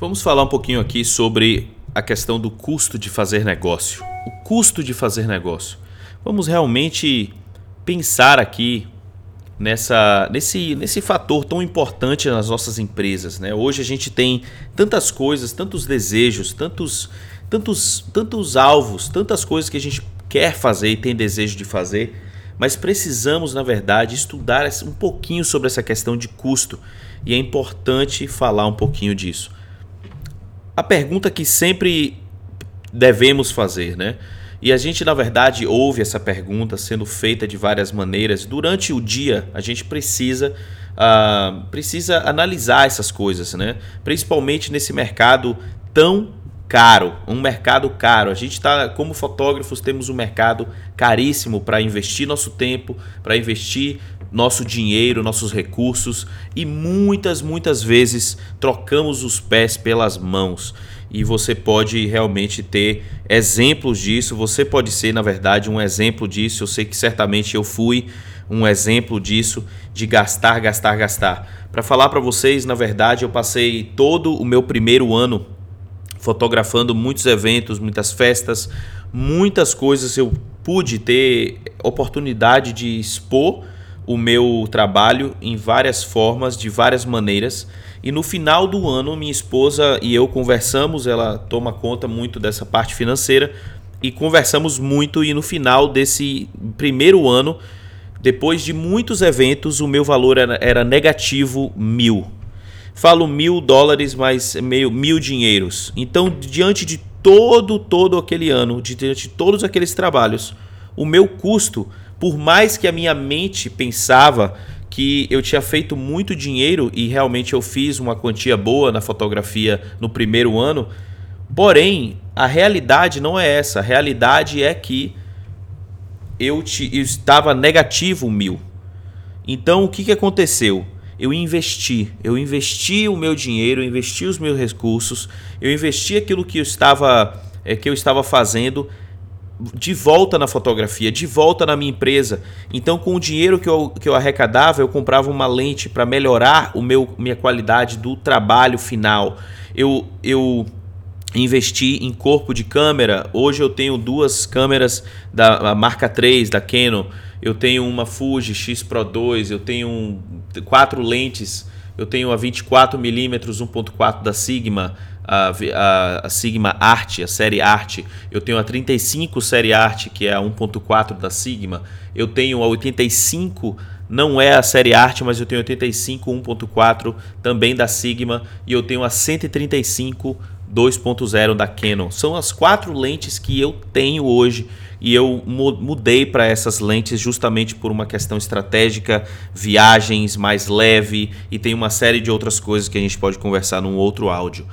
Vamos falar um pouquinho aqui sobre a questão do custo de fazer negócio. O custo de fazer negócio. Vamos realmente pensar aqui nessa, nesse, nesse fator tão importante nas nossas empresas. Né? Hoje a gente tem tantas coisas, tantos desejos, tantos, tantos, tantos alvos, tantas coisas que a gente quer fazer e tem desejo de fazer, mas precisamos, na verdade, estudar um pouquinho sobre essa questão de custo e é importante falar um pouquinho disso. A pergunta que sempre devemos fazer, né? E a gente, na verdade, ouve essa pergunta sendo feita de várias maneiras. Durante o dia, a gente precisa, uh, precisa analisar essas coisas, né? principalmente nesse mercado tão caro, um mercado caro. A gente está, como fotógrafos, temos um mercado caríssimo para investir nosso tempo, para investir nosso dinheiro, nossos recursos e muitas, muitas vezes trocamos os pés pelas mãos e você pode realmente ter exemplos disso. Você pode ser, na verdade, um exemplo disso. Eu sei que certamente eu fui um exemplo disso, de gastar, gastar, gastar. Para falar para vocês, na verdade, eu passei todo o meu primeiro ano fotografando muitos eventos, muitas festas, muitas coisas eu pude ter oportunidade de expor o meu trabalho em várias formas, de várias maneiras. E no final do ano, minha esposa e eu conversamos, ela toma conta muito dessa parte financeira e conversamos muito. E no final desse primeiro ano, depois de muitos eventos, o meu valor era, era negativo mil. Falo mil dólares, mas meio mil dinheiros. Então, diante de todo, todo aquele ano, diante de todos aqueles trabalhos, o meu custo, por mais que a minha mente pensava que eu tinha feito muito dinheiro e realmente eu fiz uma quantia boa na fotografia no primeiro ano. Porém, a realidade não é essa. A realidade é que eu, te, eu estava negativo mil. Então, o que, que aconteceu? Eu investi, eu investi o meu dinheiro, eu investi os meus recursos, eu investi aquilo que eu estava, é, que eu estava fazendo de volta na fotografia, de volta na minha empresa. Então, com o dinheiro que eu, que eu arrecadava, eu comprava uma lente para melhorar o meu minha qualidade do trabalho final. Eu, eu investi em corpo de câmera. Hoje eu tenho duas câmeras da marca 3 da Canon. Eu tenho uma Fuji X Pro 2, eu tenho quatro lentes. Eu tenho a 24mm 1.4 da Sigma a, a, a, Sigma Art, a série Art. Eu tenho a 35 série Art, que é a 1.4 da Sigma. Eu tenho a 85, não é a série Art, mas eu tenho a 85 1.4 também da Sigma. E eu tenho a 135 2.0 da Canon. São as quatro lentes que eu tenho hoje e eu mudei para essas lentes justamente por uma questão estratégica, viagens mais leve e tem uma série de outras coisas que a gente pode conversar num outro áudio.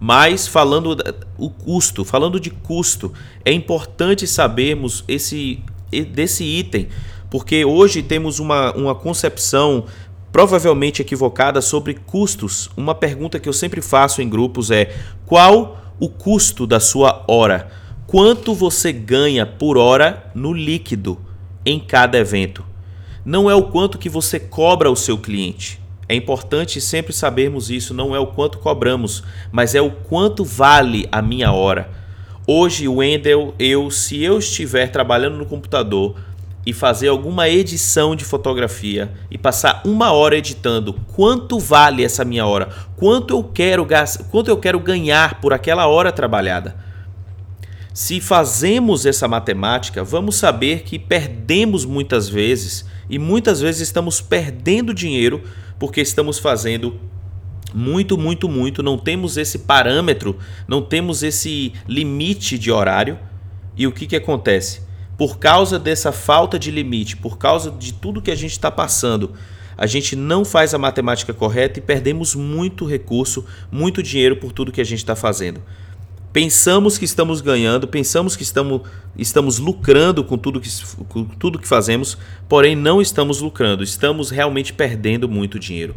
Mas falando o custo, falando de custo, é importante sabermos esse desse item, porque hoje temos uma, uma concepção provavelmente equivocada sobre custos. Uma pergunta que eu sempre faço em grupos é: qual o custo da sua hora? Quanto você ganha por hora no líquido em cada evento? Não é o quanto que você cobra ao seu cliente. É importante sempre sabermos isso, não é o quanto cobramos, mas é o quanto vale a minha hora. Hoje, Wendel, eu, se eu estiver trabalhando no computador e fazer alguma edição de fotografia e passar uma hora editando, quanto vale essa minha hora? Quanto eu quero quanto eu quero ganhar por aquela hora trabalhada? Se fazemos essa matemática, vamos saber que perdemos muitas vezes e muitas vezes estamos perdendo dinheiro porque estamos fazendo muito, muito, muito, não temos esse parâmetro, não temos esse limite de horário. E o que, que acontece? Por causa dessa falta de limite, por causa de tudo que a gente está passando, a gente não faz a matemática correta e perdemos muito recurso, muito dinheiro por tudo que a gente está fazendo. Pensamos que estamos ganhando, pensamos que estamos, estamos lucrando com tudo, que, com tudo que fazemos, porém não estamos lucrando, estamos realmente perdendo muito dinheiro.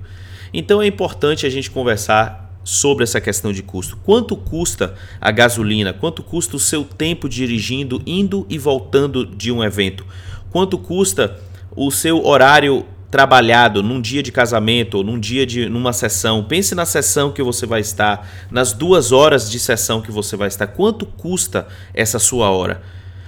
Então é importante a gente conversar sobre essa questão de custo. Quanto custa a gasolina? Quanto custa o seu tempo dirigindo, indo e voltando de um evento? Quanto custa o seu horário trabalhado num dia de casamento ou num dia de numa sessão, pense na sessão que você vai estar, nas duas horas de sessão que você vai estar. Quanto custa essa sua hora?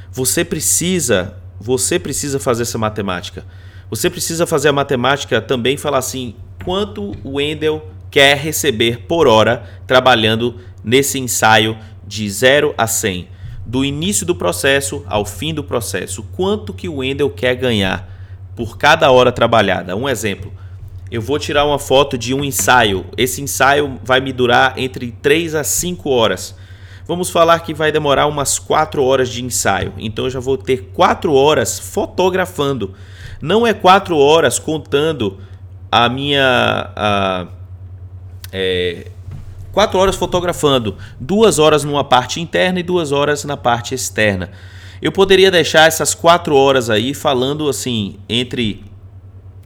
Você precisa, você precisa fazer essa matemática. Você precisa fazer a matemática também falar assim, quanto o Wendel quer receber por hora trabalhando nesse ensaio de 0 a 100, do início do processo ao fim do processo. Quanto que o Wendel quer ganhar por cada hora trabalhada? Um exemplo. Eu vou tirar uma foto de um ensaio. Esse ensaio vai me durar entre 3 a 5 horas. Vamos falar que vai demorar umas 4 horas de ensaio. Então eu já vou ter 4 horas fotografando. Não é 4 horas contando a minha. A, é, quatro horas fotografando, duas horas numa parte interna e duas horas na parte externa. Eu poderia deixar essas quatro horas aí falando assim entre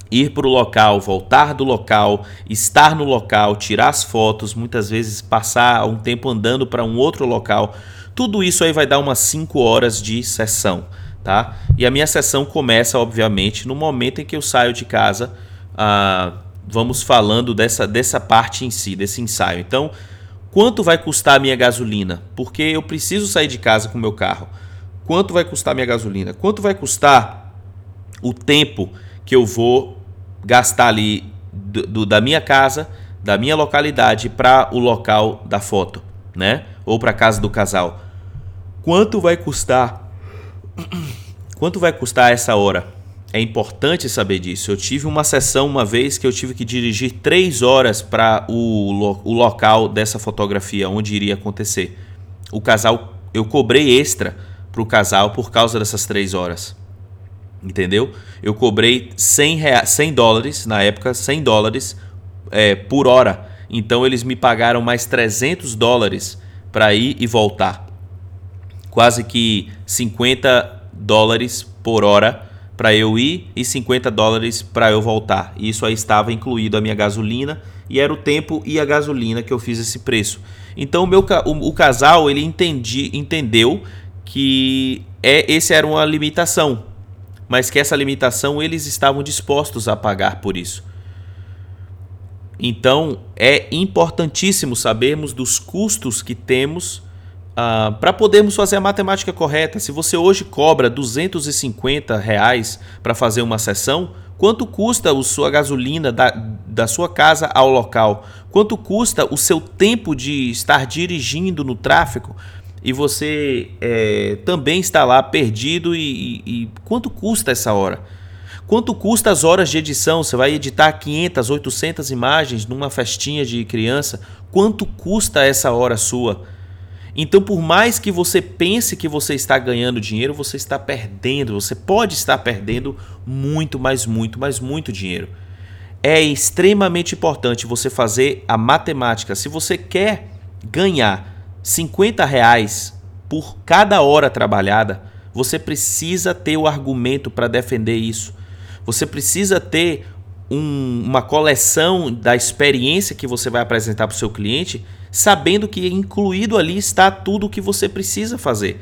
ir para o local, voltar do local, estar no local, tirar as fotos, muitas vezes passar um tempo andando para um outro local. Tudo isso aí vai dar umas 5 horas de sessão, tá? E a minha sessão começa, obviamente, no momento em que eu saio de casa. Ah, vamos falando dessa, dessa parte em si, desse ensaio. Então, quanto vai custar a minha gasolina? Porque eu preciso sair de casa com o meu carro. Quanto vai custar minha gasolina? Quanto vai custar o tempo que eu vou gastar ali do, do, da minha casa, da minha localidade para o local da foto, né? Ou para a casa do casal? Quanto vai custar? Quanto vai custar essa hora? É importante saber disso. Eu tive uma sessão uma vez que eu tive que dirigir três horas para o, lo o local dessa fotografia, onde iria acontecer. O casal, eu cobrei extra para o casal por causa dessas três horas. Entendeu? Eu cobrei 100, 100 dólares, na época, 100 dólares é, por hora. Então eles me pagaram mais 300 dólares para ir e voltar. Quase que 50 dólares por hora para eu ir e 50 dólares para eu voltar. Isso aí estava incluído a minha gasolina e era o tempo e a gasolina que eu fiz esse preço. Então o meu o, o casal ele entendi, entendeu que é esse era uma limitação, mas que essa limitação eles estavam dispostos a pagar por isso. Então é importantíssimo sabermos dos custos que temos Uh, para podermos fazer a matemática correta, se você hoje cobra 250 reais para fazer uma sessão, quanto custa a sua gasolina da, da sua casa ao local? Quanto custa o seu tempo de estar dirigindo no tráfego? E você é, também está lá perdido e, e, e quanto custa essa hora? Quanto custa as horas de edição? Você vai editar 500, 800 imagens numa festinha de criança? Quanto custa essa hora sua? Então, por mais que você pense que você está ganhando dinheiro, você está perdendo. Você pode estar perdendo muito, mas muito, mas muito dinheiro. É extremamente importante você fazer a matemática. Se você quer ganhar 50 reais por cada hora trabalhada, você precisa ter o argumento para defender isso. Você precisa ter um, uma coleção da experiência que você vai apresentar para o seu cliente sabendo que incluído ali está tudo o que você precisa fazer.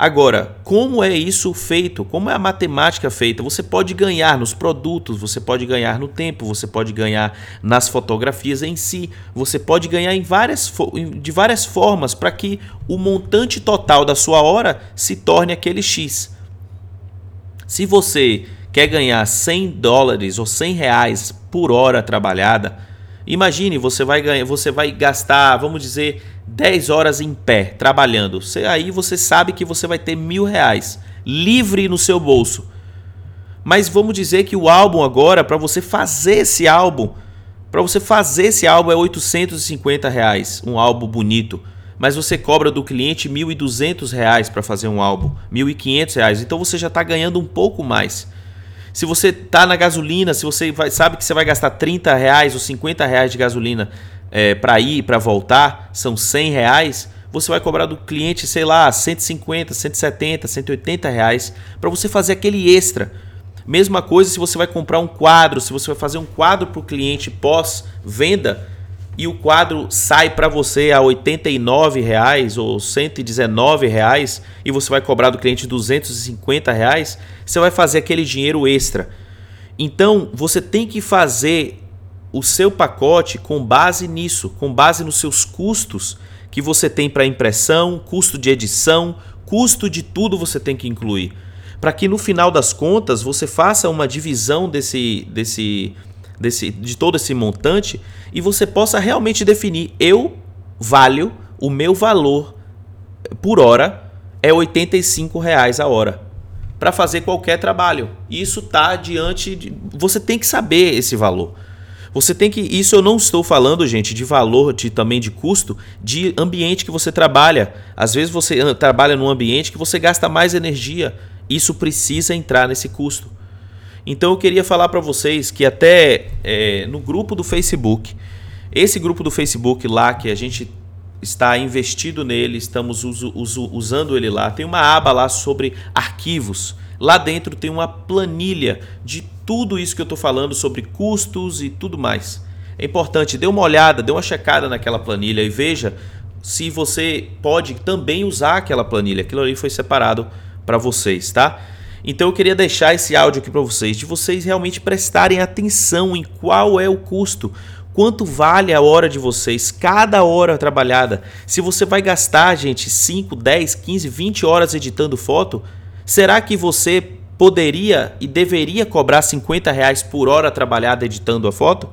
Agora, como é isso feito? Como é a matemática feita? Você pode ganhar nos produtos, você pode ganhar no tempo, você pode ganhar nas fotografias em si, você pode ganhar em várias, de várias formas para que o montante total da sua hora se torne aquele X. Se você quer ganhar 100 dólares ou 100 reais por hora trabalhada, Imagine, você vai ganhar, você vai gastar, vamos dizer, 10 horas em pé, trabalhando. Você, aí você sabe que você vai ter mil reais livre no seu bolso. Mas vamos dizer que o álbum agora, para você fazer esse álbum, para você fazer esse álbum é 850 reais, um álbum bonito. Mas você cobra do cliente 1.200 reais para fazer um álbum, 1.500 reais. Então você já está ganhando um pouco mais. Se você tá na gasolina, se você vai, sabe que você vai gastar 30 reais ou 50 reais de gasolina é, para ir para voltar, são 100 reais, você vai cobrar do cliente, sei lá, 150, 170, 180 reais para você fazer aquele extra. Mesma coisa se você vai comprar um quadro, se você vai fazer um quadro para o cliente pós-venda, e o quadro sai para você a 89 reais ou 119 reais, e você vai cobrar do cliente 250 reais, você vai fazer aquele dinheiro extra. Então, você tem que fazer o seu pacote com base nisso, com base nos seus custos que você tem para impressão, custo de edição, custo de tudo você tem que incluir. Para que no final das contas você faça uma divisão desse, desse, desse, de todo esse montante e você possa realmente definir: eu valho, o meu valor por hora é 85 reais a hora para fazer qualquer trabalho. Isso está diante de. Você tem que saber esse valor. Você tem que. Isso eu não estou falando, gente, de valor, de também de custo, de ambiente que você trabalha. Às vezes você trabalha num ambiente que você gasta mais energia. Isso precisa entrar nesse custo. Então eu queria falar para vocês que até é, no grupo do Facebook, esse grupo do Facebook lá que a gente está investido nele, estamos uso, uso, usando ele lá. Tem uma aba lá sobre arquivos. Lá dentro tem uma planilha de tudo isso que eu estou falando sobre custos e tudo mais. É importante, dê uma olhada, dê uma checada naquela planilha e veja se você pode também usar aquela planilha. Aquilo ali foi separado para vocês, tá? Então eu queria deixar esse áudio aqui para vocês, de vocês realmente prestarem atenção em qual é o custo. Quanto vale a hora de vocês, cada hora trabalhada? Se você vai gastar, gente, 5, 10, 15, 20 horas editando foto, será que você poderia e deveria cobrar 50 reais por hora trabalhada editando a foto?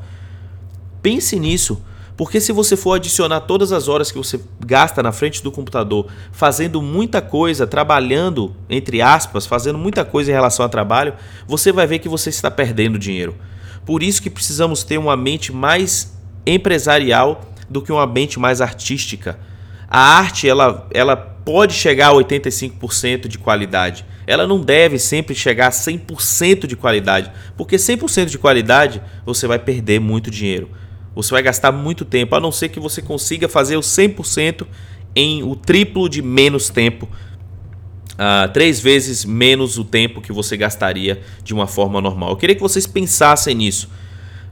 Pense nisso. Porque se você for adicionar todas as horas que você gasta na frente do computador, fazendo muita coisa, trabalhando, entre aspas, fazendo muita coisa em relação ao trabalho, você vai ver que você está perdendo dinheiro. Por isso que precisamos ter uma mente mais empresarial do que uma mente mais artística. A arte ela, ela pode chegar a 85% de qualidade. Ela não deve sempre chegar a 100% de qualidade, porque 100% de qualidade você vai perder muito dinheiro. Você vai gastar muito tempo, a não ser que você consiga fazer o 100% em o triplo de menos tempo uh, três vezes menos o tempo que você gastaria de uma forma normal. Eu queria que vocês pensassem nisso.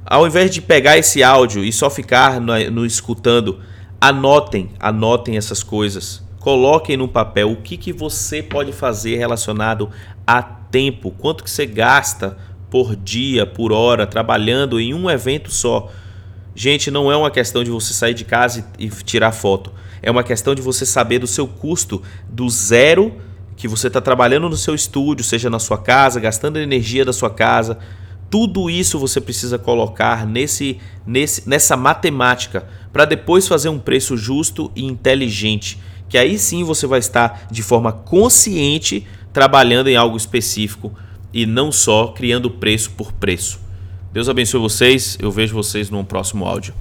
Ao invés de pegar esse áudio e só ficar no, no escutando, anotem, anotem essas coisas. Coloquem no papel o que, que você pode fazer relacionado a tempo, quanto que você gasta por dia, por hora, trabalhando em um evento só. Gente, não é uma questão de você sair de casa e tirar foto. É uma questão de você saber do seu custo do zero que você está trabalhando no seu estúdio, seja na sua casa, gastando energia da sua casa. Tudo isso você precisa colocar nesse, nesse, nessa matemática para depois fazer um preço justo e inteligente. Que aí sim você vai estar de forma consciente trabalhando em algo específico e não só criando preço por preço. Deus abençoe vocês. Eu vejo vocês no próximo áudio.